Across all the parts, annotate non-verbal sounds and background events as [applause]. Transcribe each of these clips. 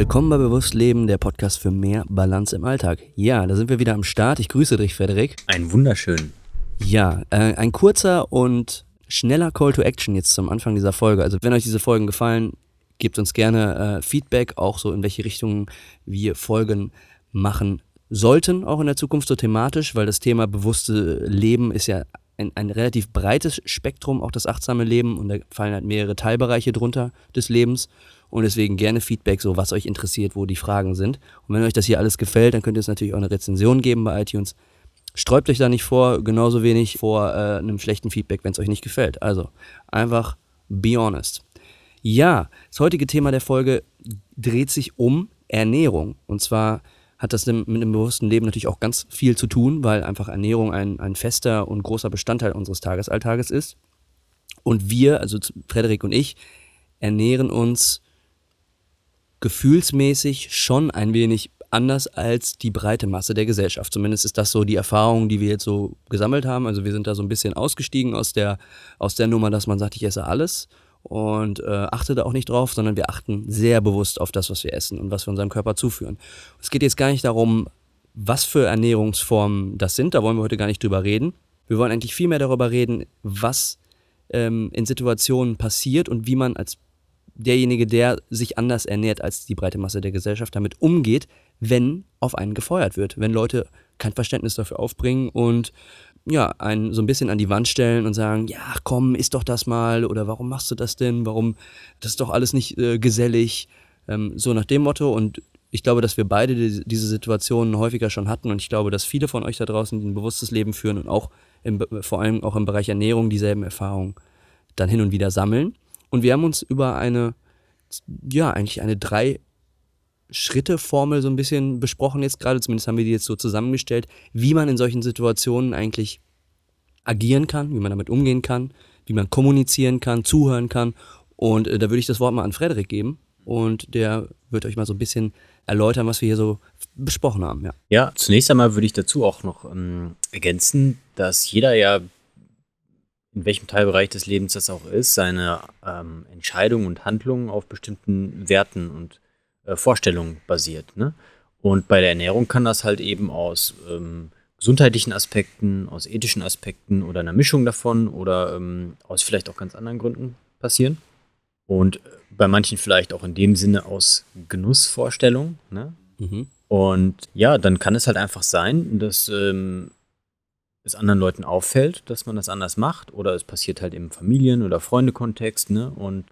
Willkommen bei Bewusst Leben, der Podcast für mehr Balance im Alltag. Ja, da sind wir wieder am Start. Ich grüße dich, Frederik. Ein wunderschön. Ja, äh, ein kurzer und schneller Call to Action jetzt zum Anfang dieser Folge. Also wenn euch diese Folgen gefallen, gebt uns gerne äh, Feedback, auch so in welche Richtungen wir Folgen machen sollten, auch in der Zukunft so thematisch, weil das Thema bewusste Leben ist ja ein, ein relativ breites Spektrum, auch das achtsame Leben und da fallen halt mehrere Teilbereiche drunter des Lebens. Und deswegen gerne Feedback, so was euch interessiert, wo die Fragen sind. Und wenn euch das hier alles gefällt, dann könnt ihr es natürlich auch eine Rezension geben bei iTunes. Sträubt euch da nicht vor, genauso wenig vor äh, einem schlechten Feedback, wenn es euch nicht gefällt. Also einfach be honest. Ja, das heutige Thema der Folge dreht sich um Ernährung. Und zwar hat das mit einem bewussten Leben natürlich auch ganz viel zu tun, weil einfach Ernährung ein, ein fester und großer Bestandteil unseres Tagesalltages ist. Und wir, also Frederik und ich, ernähren uns gefühlsmäßig schon ein wenig anders als die breite Masse der Gesellschaft. Zumindest ist das so die Erfahrung, die wir jetzt so gesammelt haben. Also wir sind da so ein bisschen ausgestiegen aus der, aus der Nummer, dass man sagt, ich esse alles und äh, achte da auch nicht drauf, sondern wir achten sehr bewusst auf das, was wir essen und was wir unserem Körper zuführen. Es geht jetzt gar nicht darum, was für Ernährungsformen das sind, da wollen wir heute gar nicht drüber reden. Wir wollen eigentlich viel mehr darüber reden, was ähm, in Situationen passiert und wie man als derjenige, der sich anders ernährt als die breite Masse der Gesellschaft, damit umgeht, wenn auf einen gefeuert wird, wenn Leute kein Verständnis dafür aufbringen und ja, einen so ein bisschen an die Wand stellen und sagen, ja, komm, isst doch das mal oder warum machst du das denn? Warum, das ist doch alles nicht äh, gesellig. Ähm, so nach dem Motto und ich glaube, dass wir beide die, diese Situationen häufiger schon hatten und ich glaube, dass viele von euch da draußen ein bewusstes Leben führen und auch im, vor allem auch im Bereich Ernährung dieselben Erfahrungen dann hin und wieder sammeln. Und wir haben uns über eine, ja, eigentlich eine drei Schritte-Formel so ein bisschen besprochen jetzt gerade, zumindest haben wir die jetzt so zusammengestellt, wie man in solchen Situationen eigentlich agieren kann, wie man damit umgehen kann, wie man kommunizieren kann, zuhören kann. Und äh, da würde ich das Wort mal an Frederik geben und der wird euch mal so ein bisschen erläutern, was wir hier so besprochen haben. Ja, ja zunächst einmal würde ich dazu auch noch ähm, ergänzen, dass jeder ja in welchem Teilbereich des Lebens das auch ist, seine ähm, Entscheidungen und Handlungen auf bestimmten Werten und äh, Vorstellungen basiert. Ne? Und bei der Ernährung kann das halt eben aus ähm, gesundheitlichen Aspekten, aus ethischen Aspekten oder einer Mischung davon oder ähm, aus vielleicht auch ganz anderen Gründen passieren. Und bei manchen vielleicht auch in dem Sinne aus Genussvorstellungen. Ne? Mhm. Und ja, dann kann es halt einfach sein, dass ähm, es anderen Leuten auffällt, dass man das anders macht oder es passiert halt im Familien- oder Freundekontext, ne? Und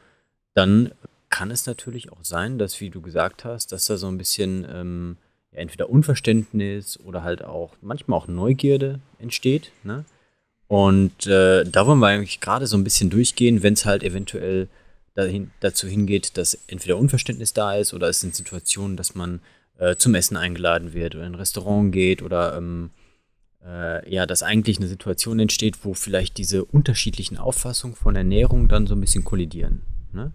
dann kann es natürlich auch sein, dass, wie du gesagt hast, dass da so ein bisschen ähm, ja, entweder Unverständnis oder halt auch manchmal auch Neugierde entsteht, ne? Und äh, da wollen wir eigentlich gerade so ein bisschen durchgehen, wenn es halt eventuell dahin, dazu hingeht, dass entweder Unverständnis da ist oder es sind Situationen, dass man äh, zum Essen eingeladen wird oder in ein Restaurant geht oder ähm, äh, ja, dass eigentlich eine Situation entsteht, wo vielleicht diese unterschiedlichen Auffassungen von Ernährung dann so ein bisschen kollidieren. Ne?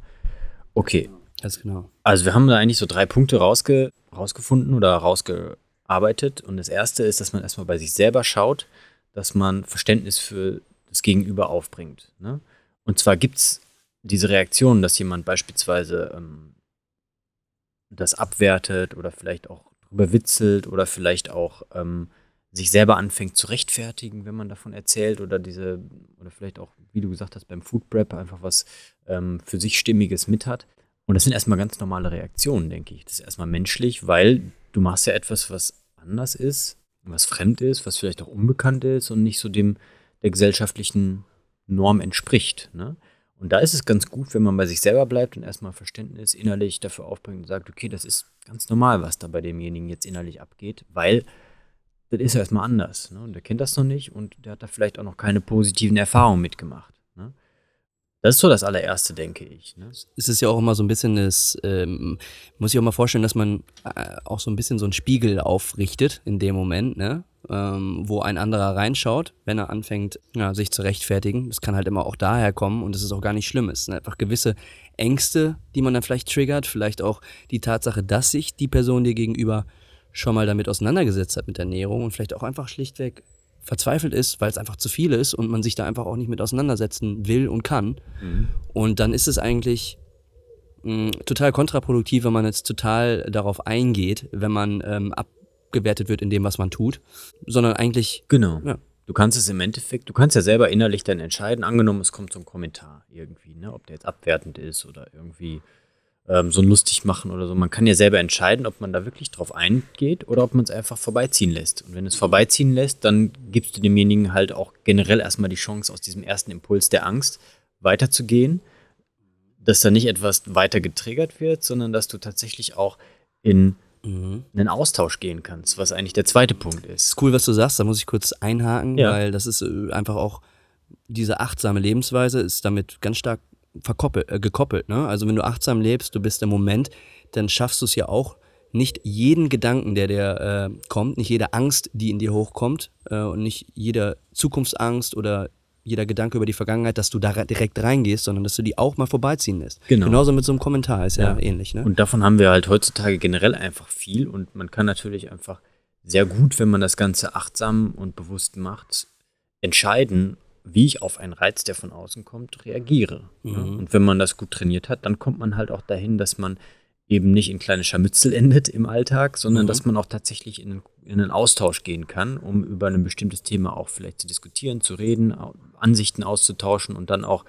Okay. Ganz genau. Also wir haben da eigentlich so drei Punkte rausge rausgefunden oder rausgearbeitet. Und das erste ist, dass man erstmal bei sich selber schaut, dass man Verständnis für das Gegenüber aufbringt. Ne? Und zwar gibt es diese Reaktion, dass jemand beispielsweise ähm, das abwertet oder vielleicht auch drüber witzelt oder vielleicht auch ähm, sich selber anfängt zu rechtfertigen, wenn man davon erzählt oder diese, oder vielleicht auch, wie du gesagt hast, beim Food Prep einfach was ähm, für sich Stimmiges mit hat. Und das sind erstmal ganz normale Reaktionen, denke ich. Das ist erstmal menschlich, weil du machst ja etwas, was anders ist, was fremd ist, was vielleicht auch unbekannt ist und nicht so dem der gesellschaftlichen Norm entspricht. Ne? Und da ist es ganz gut, wenn man bei sich selber bleibt und erstmal Verständnis innerlich dafür aufbringt und sagt, okay, das ist ganz normal, was da bei demjenigen jetzt innerlich abgeht, weil das ist ja erstmal anders. Ne? Und der kennt das noch nicht und der hat da vielleicht auch noch keine positiven Erfahrungen mitgemacht. Ne? Das ist so das allererste, denke ich. Ne? Es ist ja auch immer so ein bisschen das, ähm, muss ich auch mal vorstellen, dass man äh, auch so ein bisschen so einen Spiegel aufrichtet in dem Moment, ne? Ähm, wo ein anderer reinschaut, wenn er anfängt, ja, sich zu rechtfertigen. Das kann halt immer auch daher kommen und das ist auch gar nicht schlimm. Es sind einfach gewisse Ängste, die man dann vielleicht triggert, vielleicht auch die Tatsache, dass sich die Person dir gegenüber schon mal damit auseinandergesetzt hat mit Ernährung und vielleicht auch einfach schlichtweg verzweifelt ist, weil es einfach zu viel ist und man sich da einfach auch nicht mit auseinandersetzen will und kann. Mhm. Und dann ist es eigentlich mh, total kontraproduktiv, wenn man jetzt total darauf eingeht, wenn man ähm, abgewertet wird in dem, was man tut, sondern eigentlich. Genau. Ja. Du kannst es im Endeffekt, du kannst ja selber innerlich dann entscheiden, angenommen, es kommt so ein Kommentar irgendwie, ne, ob der jetzt abwertend ist oder irgendwie ähm, so lustig machen oder so. Man kann ja selber entscheiden, ob man da wirklich drauf eingeht oder ob man es einfach vorbeiziehen lässt. Und wenn es vorbeiziehen lässt, dann gibst du demjenigen halt auch generell erstmal die Chance, aus diesem ersten Impuls der Angst weiterzugehen, dass da nicht etwas weiter getriggert wird, sondern dass du tatsächlich auch in mhm. einen Austausch gehen kannst, was eigentlich der zweite Punkt ist. ist cool, was du sagst, da muss ich kurz einhaken, ja. weil das ist äh, einfach auch diese achtsame Lebensweise ist damit ganz stark verkoppelt, äh, gekoppelt. Ne? Also wenn du achtsam lebst, du bist im Moment, dann schaffst du es ja auch, nicht jeden Gedanken, der dir äh, kommt, nicht jede Angst, die in dir hochkommt äh, und nicht jede Zukunftsangst oder jeder Gedanke über die Vergangenheit, dass du da direkt reingehst, sondern dass du die auch mal vorbeiziehen lässt. Genau. Genauso mit so einem Kommentar ist ja, ja ähnlich. Ne? Und davon haben wir halt heutzutage generell einfach viel und man kann natürlich einfach sehr gut, wenn man das Ganze achtsam und bewusst macht, entscheiden, wie ich auf einen Reiz, der von außen kommt, reagiere. Mhm. Und wenn man das gut trainiert hat, dann kommt man halt auch dahin, dass man eben nicht in kleine Scharmützel [laughs] endet im Alltag, sondern mhm. dass man auch tatsächlich in, in einen Austausch gehen kann, um über ein bestimmtes Thema auch vielleicht zu diskutieren, zu reden, Ansichten auszutauschen und dann auch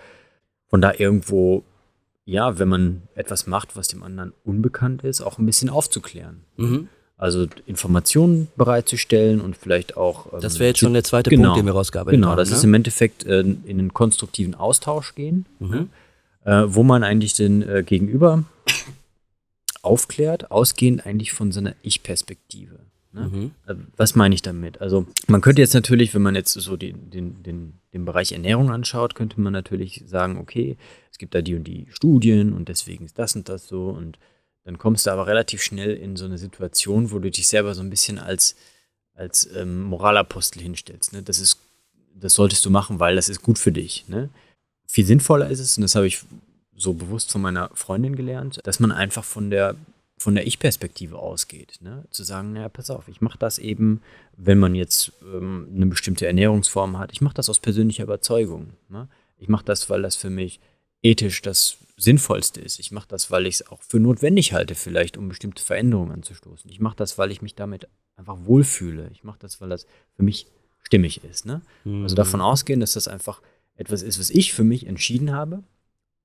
von da irgendwo, ja, wenn man etwas macht, was dem anderen unbekannt ist, auch ein bisschen aufzuklären. Mhm. Also Informationen bereitzustellen und vielleicht auch. Ähm, das wäre jetzt schon der zweite genau, Punkt, den wir rausgearbeitet genau, haben. Genau, das ne? ist im Endeffekt äh, in einen konstruktiven Austausch gehen, mhm. äh, wo man eigentlich den äh, Gegenüber aufklärt, ausgehend eigentlich von seiner Ich-Perspektive. Ne? Mhm. Äh, was meine ich damit? Also man könnte jetzt natürlich, wenn man jetzt so den, den, den, den Bereich Ernährung anschaut, könnte man natürlich sagen, okay, es gibt da die und die Studien und deswegen ist das und das so und dann kommst du aber relativ schnell in so eine Situation, wo du dich selber so ein bisschen als, als ähm, Moralapostel hinstellst. Ne? Das, ist, das solltest du machen, weil das ist gut für dich. Ne? Viel sinnvoller ist es, und das habe ich so bewusst von meiner Freundin gelernt, dass man einfach von der, von der Ich-Perspektive ausgeht. Ne? Zu sagen, naja, pass auf, ich mache das eben, wenn man jetzt ähm, eine bestimmte Ernährungsform hat, ich mache das aus persönlicher Überzeugung. Ne? Ich mache das, weil das für mich ethisch das Sinnvollste ist. Ich mache das, weil ich es auch für notwendig halte, vielleicht, um bestimmte Veränderungen anzustoßen. Ich mache das, weil ich mich damit einfach wohlfühle. Ich mache das, weil das für mich stimmig ist. Ne? Mhm. Also davon ausgehen, dass das einfach etwas ist, was ich für mich entschieden habe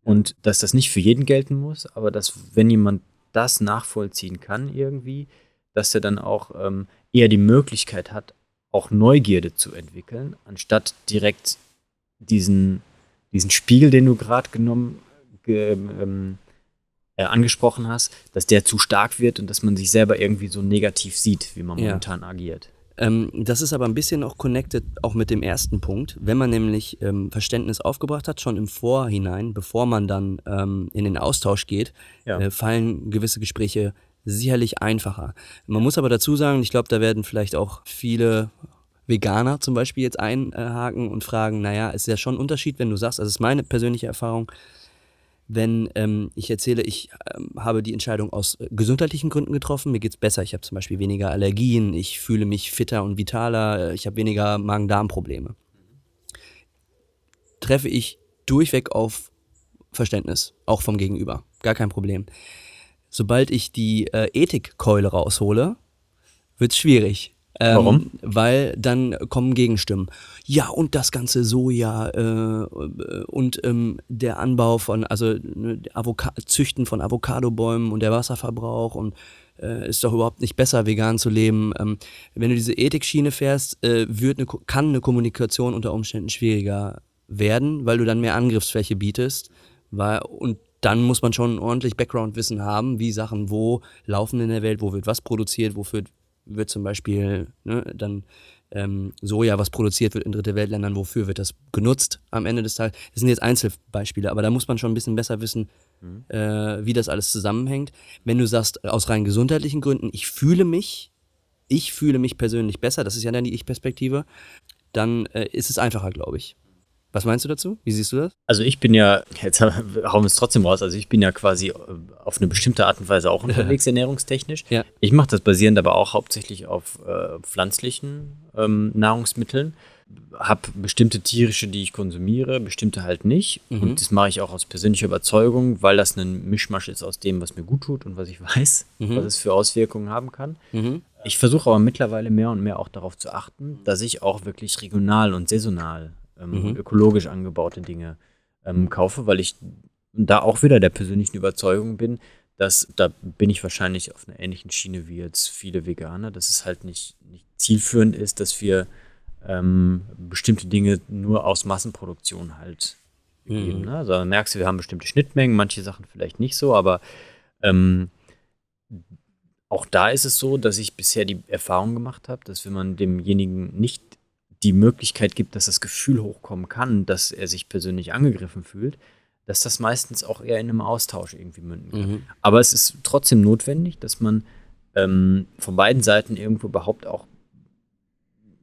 und dass das nicht für jeden gelten muss, aber dass, wenn jemand das nachvollziehen kann irgendwie, dass er dann auch ähm, eher die Möglichkeit hat, auch Neugierde zu entwickeln, anstatt direkt diesen, diesen Spiegel, den du gerade genommen ähm, äh, angesprochen hast, dass der zu stark wird und dass man sich selber irgendwie so negativ sieht, wie man ja. momentan agiert. Ähm, das ist aber ein bisschen auch connected auch mit dem ersten Punkt. Wenn man nämlich ähm, Verständnis aufgebracht hat, schon im Vorhinein, bevor man dann ähm, in den Austausch geht, ja. äh, fallen gewisse Gespräche sicherlich einfacher. Man muss aber dazu sagen, ich glaube, da werden vielleicht auch viele Veganer zum Beispiel jetzt einhaken und fragen, naja, ist ja schon ein Unterschied, wenn du sagst, also das ist meine persönliche Erfahrung, wenn ähm, ich erzähle, ich ähm, habe die Entscheidung aus äh, gesundheitlichen Gründen getroffen, mir geht es besser, ich habe zum Beispiel weniger Allergien, ich fühle mich fitter und vitaler, äh, ich habe weniger Magen-Darm-Probleme. Treffe ich durchweg auf Verständnis, auch vom Gegenüber, gar kein Problem. Sobald ich die äh, Ethikkeule raushole, wird es schwierig. Ähm, Warum? Weil dann kommen Gegenstimmen. Ja, und das ganze Soja äh, und ähm, der Anbau von, also ne, Avoca Züchten von Avocadobäumen und der Wasserverbrauch und äh, ist doch überhaupt nicht besser, vegan zu leben. Ähm, wenn du diese Ethikschiene fährst, äh, wird eine, kann eine Kommunikation unter Umständen schwieriger werden, weil du dann mehr Angriffsfläche bietest. Weil, und dann muss man schon ordentlich Background-Wissen haben, wie Sachen wo laufen in der Welt, wo wird was produziert, wofür wird zum Beispiel ne, dann ähm, Soja, was produziert wird in dritte Weltländern, wofür wird das genutzt am Ende des Tages. Das sind jetzt Einzelbeispiele, aber da muss man schon ein bisschen besser wissen, mhm. äh, wie das alles zusammenhängt. Wenn du sagst, aus rein gesundheitlichen Gründen, ich fühle mich, ich fühle mich persönlich besser, das ist ja dann die Ich-Perspektive, dann äh, ist es einfacher, glaube ich. Was meinst du dazu? Wie siehst du das? Also ich bin ja, jetzt [laughs] hauen wir es trotzdem raus, also ich bin ja quasi äh, auf eine bestimmte Art und Weise auch [laughs] unterwegs, ernährungstechnisch. Ja. Ich mache das basierend aber auch hauptsächlich auf äh, pflanzlichen ähm, Nahrungsmitteln. Habe bestimmte tierische, die ich konsumiere, bestimmte halt nicht. Mhm. Und das mache ich auch aus persönlicher Überzeugung, weil das ein Mischmasch ist aus dem, was mir gut tut und was ich [laughs] weiß, mhm. was es für Auswirkungen haben kann. Mhm. Ich versuche aber mittlerweile mehr und mehr auch darauf zu achten, dass ich auch wirklich regional und saisonal ähm, mhm. ökologisch angebaute Dinge ähm, kaufe, weil ich da auch wieder der persönlichen Überzeugung bin, dass da bin ich wahrscheinlich auf einer ähnlichen Schiene wie jetzt viele Veganer, dass es halt nicht, nicht zielführend ist, dass wir ähm, bestimmte Dinge nur aus Massenproduktion halt geben. Mhm. Ne? Also merkst du, wir haben bestimmte Schnittmengen, manche Sachen vielleicht nicht so, aber ähm, auch da ist es so, dass ich bisher die Erfahrung gemacht habe, dass wenn man demjenigen nicht die Möglichkeit gibt, dass das Gefühl hochkommen kann, dass er sich persönlich angegriffen fühlt, dass das meistens auch eher in einem Austausch irgendwie münden kann. Mhm. Aber es ist trotzdem notwendig, dass man ähm, von beiden Seiten irgendwo überhaupt auch,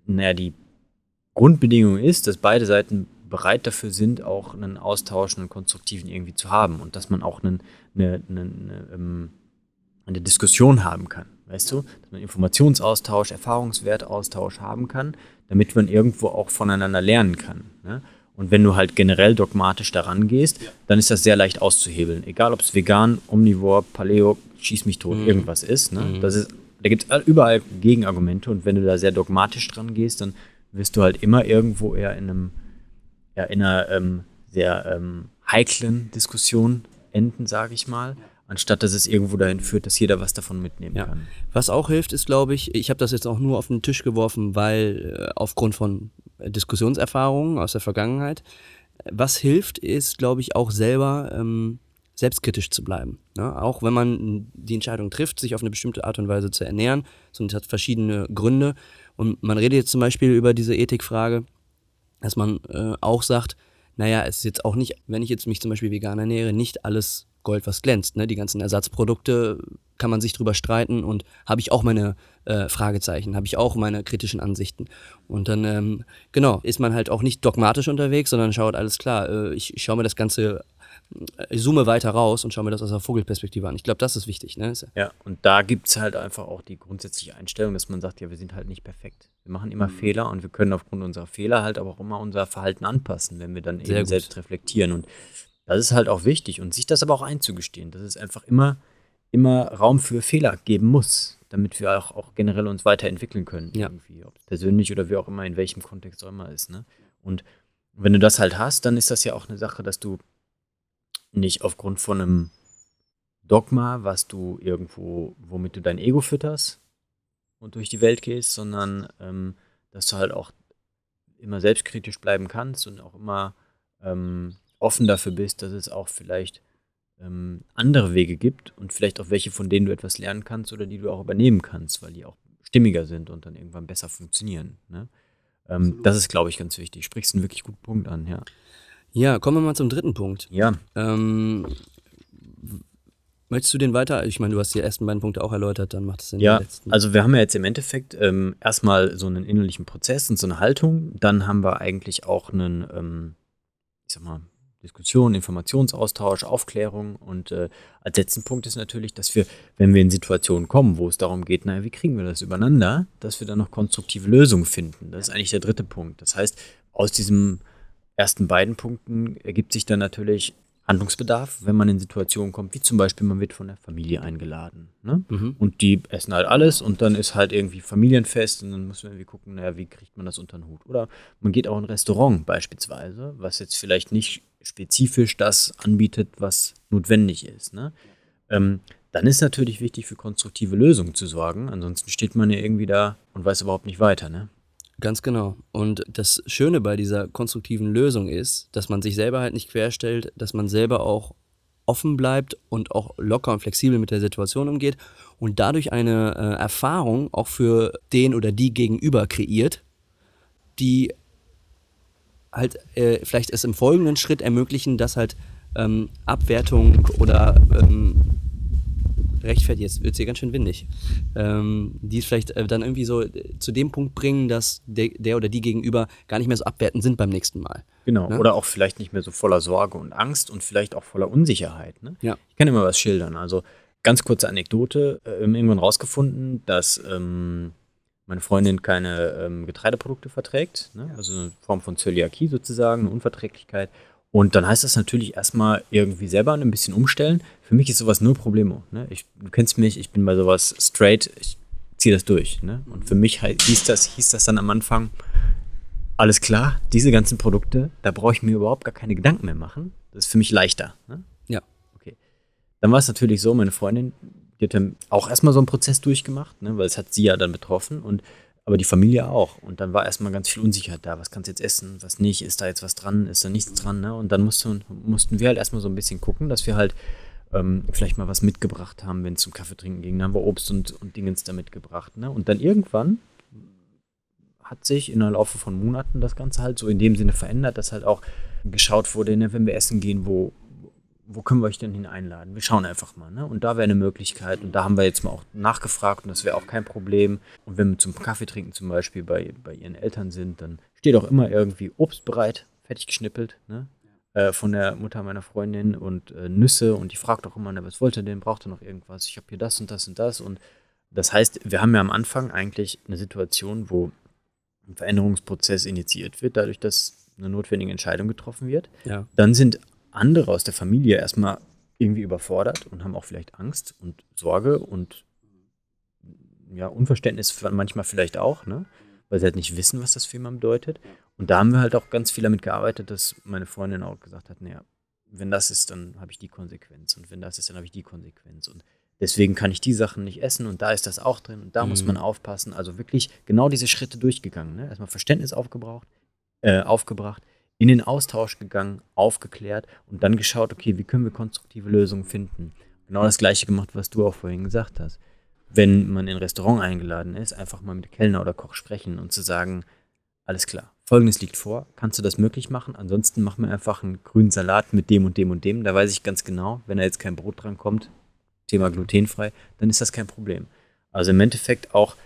naja, die Grundbedingung ist, dass beide Seiten bereit dafür sind, auch einen Austausch, einen konstruktiven irgendwie zu haben und dass man auch einen, eine, eine, eine, ähm, eine Diskussion haben kann. Weißt du, dass man Informationsaustausch, Erfahrungswertaustausch haben kann, damit man irgendwo auch voneinander lernen kann. Ne? Und wenn du halt generell dogmatisch daran gehst, dann ist das sehr leicht auszuhebeln. Egal, ob es vegan, omnivor, paleo, schieß mich tot, mhm. irgendwas ist. Ne? Mhm. Das ist da gibt es überall Gegenargumente und wenn du da sehr dogmatisch dran gehst, dann wirst du halt immer irgendwo eher in einem, ja, in einer ähm, sehr ähm, heiklen Diskussion enden, sage ich mal anstatt dass es irgendwo dahin führt, dass jeder was davon mitnehmen ja. kann. Was auch hilft, ist, glaube ich, ich habe das jetzt auch nur auf den Tisch geworfen, weil äh, aufgrund von Diskussionserfahrungen aus der Vergangenheit, was hilft, ist, glaube ich, auch selber ähm, selbstkritisch zu bleiben. Ne? Auch wenn man die Entscheidung trifft, sich auf eine bestimmte Art und Weise zu ernähren, und es hat verschiedene Gründe. Und man redet jetzt zum Beispiel über diese Ethikfrage, dass man äh, auch sagt, naja, es ist jetzt auch nicht, wenn ich jetzt mich zum Beispiel vegan ernähre, nicht alles Gold, was glänzt. Ne? Die ganzen Ersatzprodukte kann man sich drüber streiten und habe ich auch meine äh, Fragezeichen, habe ich auch meine kritischen Ansichten. Und dann, ähm, genau, ist man halt auch nicht dogmatisch unterwegs, sondern schaut, alles klar, äh, ich, ich schaue mir das Ganze äh, ich zoome weiter raus und schaue mir das aus der Vogelperspektive an. Ich glaube, das ist wichtig. Ne? Ja, und da gibt es halt einfach auch die grundsätzliche Einstellung, dass man sagt, ja, wir sind halt nicht perfekt. Wir machen immer mhm. Fehler und wir können aufgrund unserer Fehler halt aber auch immer unser Verhalten anpassen, wenn wir dann Sehr eben gut. selbst reflektieren. Und das ist halt auch wichtig und sich das aber auch einzugestehen, dass es einfach immer, immer Raum für Fehler geben muss, damit wir auch, auch generell uns weiterentwickeln können. Ja. Irgendwie, ob es persönlich oder wie auch immer, in welchem Kontext auch immer ist. Ne? Und wenn du das halt hast, dann ist das ja auch eine Sache, dass du nicht aufgrund von einem Dogma, was du irgendwo, womit du dein Ego fütterst und durch die Welt gehst, sondern ähm, dass du halt auch immer selbstkritisch bleiben kannst und auch immer ähm, offen dafür bist, dass es auch vielleicht ähm, andere Wege gibt und vielleicht auch welche, von denen du etwas lernen kannst oder die du auch übernehmen kannst, weil die auch stimmiger sind und dann irgendwann besser funktionieren. Ne? Ähm, das ist, glaube ich, ganz wichtig. Sprichst einen wirklich guten Punkt an, ja. Ja, kommen wir mal zum dritten Punkt. Ja. Ähm, möchtest du den weiter? Ich meine, du hast die ersten beiden Punkte auch erläutert, dann macht es Sinn. Ja, also wir haben ja jetzt im Endeffekt ähm, erstmal so einen innerlichen Prozess und so eine Haltung. Dann haben wir eigentlich auch einen, ähm, ich sag mal, Diskussion, Informationsaustausch, Aufklärung. Und äh, als letzten Punkt ist natürlich, dass wir, wenn wir in Situationen kommen, wo es darum geht, naja, wie kriegen wir das übereinander, dass wir dann noch konstruktive Lösungen finden. Das ist eigentlich der dritte Punkt. Das heißt, aus diesen ersten beiden Punkten ergibt sich dann natürlich Handlungsbedarf, wenn man in Situationen kommt, wie zum Beispiel, man wird von der Familie eingeladen. Ne? Mhm. Und die essen halt alles und dann ist halt irgendwie Familienfest und dann muss man irgendwie gucken, naja, wie kriegt man das unter den Hut? Oder man geht auch in ein Restaurant beispielsweise, was jetzt vielleicht nicht spezifisch das anbietet, was notwendig ist. Ne? Ähm, dann ist natürlich wichtig, für konstruktive Lösungen zu sorgen. Ansonsten steht man ja irgendwie da und weiß überhaupt nicht weiter. Ne? Ganz genau. Und das Schöne bei dieser konstruktiven Lösung ist, dass man sich selber halt nicht querstellt, dass man selber auch offen bleibt und auch locker und flexibel mit der Situation umgeht und dadurch eine äh, Erfahrung auch für den oder die Gegenüber kreiert, die halt äh, vielleicht es im folgenden Schritt ermöglichen, dass halt ähm, Abwertung oder ähm, rechtfertigt, jetzt wird es hier ganz schön windig, ähm, die es vielleicht äh, dann irgendwie so äh, zu dem Punkt bringen, dass der, der, oder die gegenüber gar nicht mehr so abwertend sind beim nächsten Mal. Genau, Ne? oder auch vielleicht nicht mehr so voller Sorge und Angst und vielleicht auch voller Unsicherheit. Ne? Ja. Ich kann immer was schildern. Also ganz kurze Anekdote, äh, irgendwann rausgefunden, dass ähm, meine Freundin keine ähm, Getreideprodukte verträgt, ne? also eine Form von Zöliakie sozusagen, eine Unverträglichkeit. Und dann heißt das natürlich erstmal irgendwie selber ein bisschen umstellen. Für mich ist sowas nur Problemo. Ne? Ich, du kennst mich, ich bin bei sowas straight, ich ziehe das durch. Ne? Und für mich hieß das, hieß das dann am Anfang, alles klar, diese ganzen Produkte, da brauche ich mir überhaupt gar keine Gedanken mehr machen. Das ist für mich leichter. Ne? Ja. Okay. Dann war es natürlich so, meine Freundin, die hat dann auch erstmal so einen Prozess durchgemacht, ne? weil es hat sie ja dann betroffen und aber die Familie auch. Und dann war erstmal ganz viel Unsicherheit da. Was kannst du jetzt essen, was nicht? Ist da jetzt was dran? Ist da nichts dran? Ne? Und dann mussten, mussten wir halt erstmal so ein bisschen gucken, dass wir halt ähm, vielleicht mal was mitgebracht haben, wenn es zum Kaffee trinken ging. Dann haben wir Obst und, und Dingens da mitgebracht. Ne? Und dann irgendwann hat sich in der Laufe von Monaten das Ganze halt so in dem Sinne verändert, dass halt auch geschaut wurde, ne, wenn wir essen gehen, wo, wo können wir euch denn hin einladen? Wir schauen einfach mal. Ne? Und da wäre eine Möglichkeit. Und da haben wir jetzt mal auch nachgefragt und das wäre auch kein Problem. Und wenn wir zum Kaffee trinken zum Beispiel bei, bei ihren Eltern sind, dann steht auch immer irgendwie Obst bereit, fertig geschnippelt, ne? Äh, von der Mutter meiner Freundin und äh, Nüsse. Und die fragt auch immer, ne, was wollt ihr denn? Braucht ihr noch irgendwas? Ich habe hier das und das und das. Und das heißt, wir haben ja am Anfang eigentlich eine Situation, wo ein Veränderungsprozess initiiert wird, dadurch, dass eine notwendige Entscheidung getroffen wird. Ja. Dann sind andere aus der Familie erstmal irgendwie überfordert und haben auch vielleicht Angst und Sorge und ja, Unverständnis manchmal vielleicht auch, ne? weil sie halt nicht wissen, was das für jemanden bedeutet. Und da haben wir halt auch ganz viel damit gearbeitet, dass meine Freundin auch gesagt hat, naja, wenn das ist, dann habe ich die Konsequenz und wenn das ist, dann habe ich die Konsequenz und deswegen kann ich die Sachen nicht essen und da ist das auch drin und da muss Mhm. man aufpassen. Also wirklich genau diese Schritte durchgegangen. Ne? Erstmal Verständnis aufgebraucht, äh, aufgebracht, in den Austausch gegangen, aufgeklärt und dann geschaut, okay, wie können wir konstruktive Lösungen finden. Genau das gleiche gemacht, was du auch vorhin gesagt hast. Wenn man in ein Restaurant eingeladen ist, einfach mal mit Kellner oder Koch sprechen und zu sagen, alles klar, folgendes liegt vor, kannst du das möglich machen? Ansonsten machen wir einfach einen grünen Salat mit dem und dem und dem. Da weiß ich ganz genau, wenn da jetzt kein Brot dran kommt, Thema glutenfrei, dann ist das kein Problem. Also im Endeffekt auch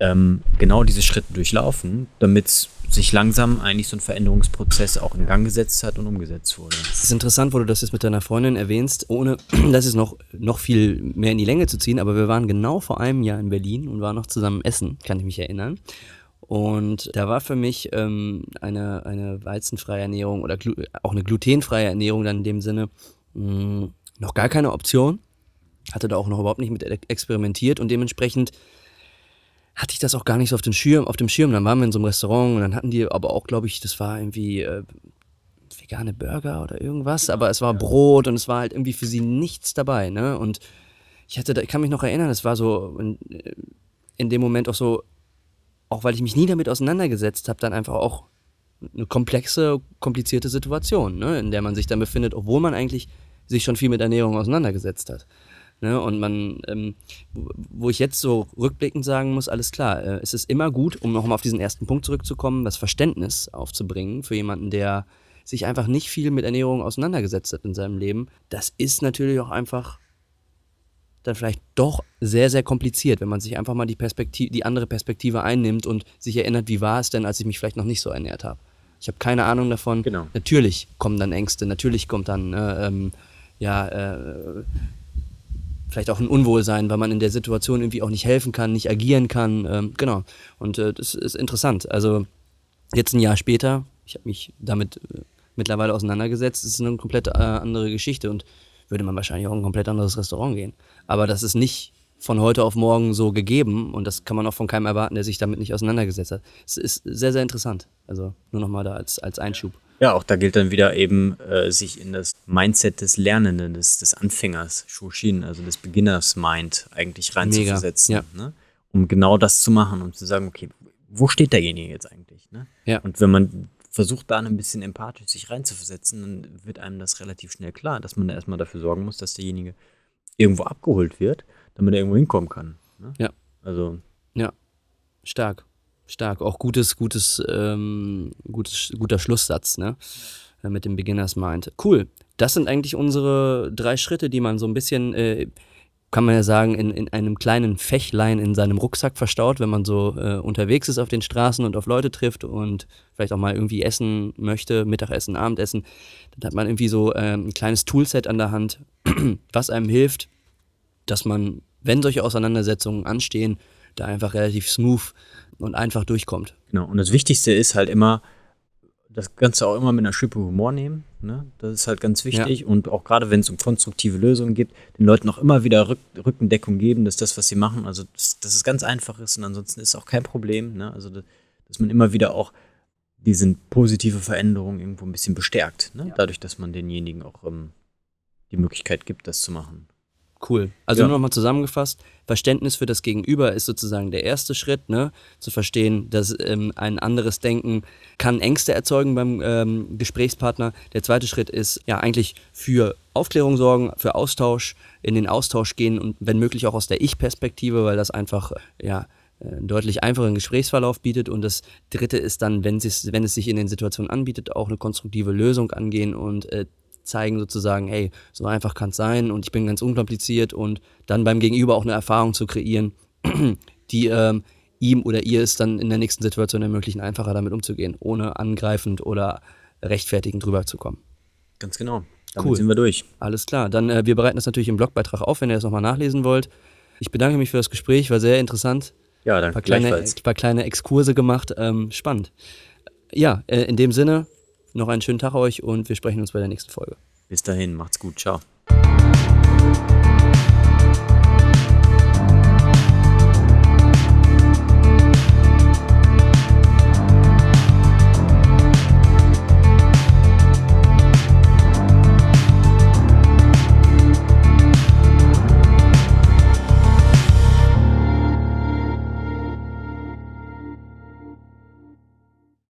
ähm, genau diese Schritte durchlaufen, damit sich langsam eigentlich so ein Veränderungsprozess auch in Gang gesetzt hat und umgesetzt wurde. Es ist interessant, wo du das jetzt mit deiner Freundin erwähnst, ohne [clears throat] das ist noch, noch viel mehr in die Länge zu ziehen, aber wir waren genau vor einem Jahr in Berlin und waren noch zusammen essen, kann ich mich erinnern. Und da war für mich ähm, eine, eine weizenfreie Ernährung oder auch eine glutenfreie Ernährung dann in dem Sinne mh, noch gar keine Option. Hatte da auch noch überhaupt nicht mit e- experimentiert und dementsprechend hatte ich das auch gar nicht so auf, den Schirm, auf dem Schirm. Dann waren wir in so einem Restaurant und dann hatten die aber auch, glaube ich, das war irgendwie äh, vegane Burger oder irgendwas, aber es war Brot und es war halt irgendwie für sie nichts dabei, ne? Und ich hatte, da, ich kann mich noch erinnern, es war so in, in dem Moment auch so, auch weil ich mich nie damit auseinandergesetzt habe, dann einfach auch eine komplexe, komplizierte Situation, ne? in der man sich dann befindet, obwohl man eigentlich sich schon viel mit Ernährung auseinandergesetzt hat. Ne? Und man, ähm, wo- ich jetzt so rückblickend sagen muss, alles klar, äh, es ist immer gut, um nochmal auf diesen ersten Punkt zurückzukommen, das Verständnis aufzubringen für jemanden, der sich einfach nicht viel mit Ernährung auseinandergesetzt hat in seinem Leben. Das ist natürlich auch einfach dann vielleicht doch sehr, sehr kompliziert, wenn man sich einfach mal die, Perspektive, die andere Perspektive einnimmt und sich erinnert, wie war es denn, als ich mich vielleicht noch nicht so ernährt habe. Ich habe keine Ahnung davon. Genau. Natürlich kommen dann Ängste, natürlich kommt dann äh, ähm, ja äh, vielleicht auch ein Unwohlsein, weil man in der Situation irgendwie auch nicht helfen kann, nicht agieren kann. Ähm, genau. Und äh, das ist interessant. Also jetzt ein Jahr später, ich habe mich damit äh, mittlerweile auseinandergesetzt, es ist eine komplett äh, andere Geschichte und würde man wahrscheinlich auch in ein komplett anderes Restaurant gehen. Aber das ist nicht von heute auf morgen so gegeben und das kann man auch von keinem erwarten, der sich damit nicht auseinandergesetzt hat. Es ist sehr, sehr interessant. Also nur nochmal da als, als Einschub. Ja, auch da gilt dann wieder eben, äh, sich in das Mindset des Lernenden, des, des Anfängers, Shoshin, also des Beginners Mind eigentlich reinzuversetzen, ja. ne? um genau das zu machen, um zu sagen, okay, wo steht derjenige jetzt eigentlich? Ne? Ja. Und wenn man versucht, da ein bisschen empathisch sich reinzuversetzen, dann wird einem das relativ schnell klar, dass man da erstmal dafür sorgen muss, dass derjenige irgendwo abgeholt wird, damit er irgendwo hinkommen kann. Ne? Ja. Also, Ja, stark. Stark, auch gutes, gutes, ähm, gutes, guter Schlusssatz, ne? Äh, Mit dem Beginners Mind. Cool. Das sind eigentlich unsere drei Schritte, die man so ein bisschen, äh, kann man ja sagen, in, in einem kleinen Fächlein in seinem Rucksack verstaut, wenn man so äh, unterwegs ist auf den Straßen und auf Leute trifft und vielleicht auch mal irgendwie essen möchte, Mittagessen, Abendessen. Dann hat man irgendwie so ähm, ein kleines Toolset an der Hand, [clears throat] was einem hilft, dass man, wenn solche Auseinandersetzungen anstehen, da einfach relativ smooth und einfach durchkommt. Genau. Und das Wichtigste ist halt immer, das Ganze auch immer mit einer Schippe Humor nehmen. Ne? Das ist halt ganz wichtig. Und auch gerade wenn es um konstruktive Lösungen geht, den Leuten auch immer wieder Rück Rückendeckung geben, dass das, was sie machen, also dass, dass es ganz einfach ist und ansonsten ist es auch kein Problem. Ne? Also dass, dass man immer wieder auch diese positive Veränderung irgendwo ein bisschen bestärkt. Ne? Dadurch, dass man denjenigen auch ähm, die Möglichkeit gibt, das zu machen. Cool. Also Ja. nur nochmal zusammengefasst, Verständnis für das Gegenüber ist sozusagen der erste Schritt, ne? zu verstehen, dass ähm, ein anderes Denken kann Ängste erzeugen beim ähm, Gesprächspartner. Der zweite Schritt ist ja eigentlich für Aufklärung sorgen, für Austausch, in den Austausch gehen und wenn möglich auch aus der Ich-Perspektive, weil das einfach äh, ja einen deutlich einfacheren Gesprächsverlauf bietet. Und das dritte ist dann, wenn es, wenn es sich in den Situationen anbietet, auch eine konstruktive Lösung angehen und äh, zeigen sozusagen, hey, so einfach kann es sein und ich bin ganz unkompliziert und dann beim Gegenüber auch eine Erfahrung zu kreieren, [clears throat] die ähm, ihm oder ihr es dann in der nächsten Situation ermöglichen, einfacher damit umzugehen, ohne angreifend oder rechtfertigend drüber zu kommen. Ganz genau. Damit Cool. sind wir durch. Alles klar, dann äh, wir bereiten das natürlich im Blogbeitrag auf, wenn ihr das nochmal nachlesen wollt. Ich bedanke mich für das Gespräch, war sehr interessant. Ja, Ein dann paar kleine, paar kleine Exkurse gemacht, ähm, spannend. Ja, äh, in dem Sinne, noch einen schönen Tag euch und wir sprechen uns bei der nächsten Folge. Bis dahin, macht's gut. Ciao.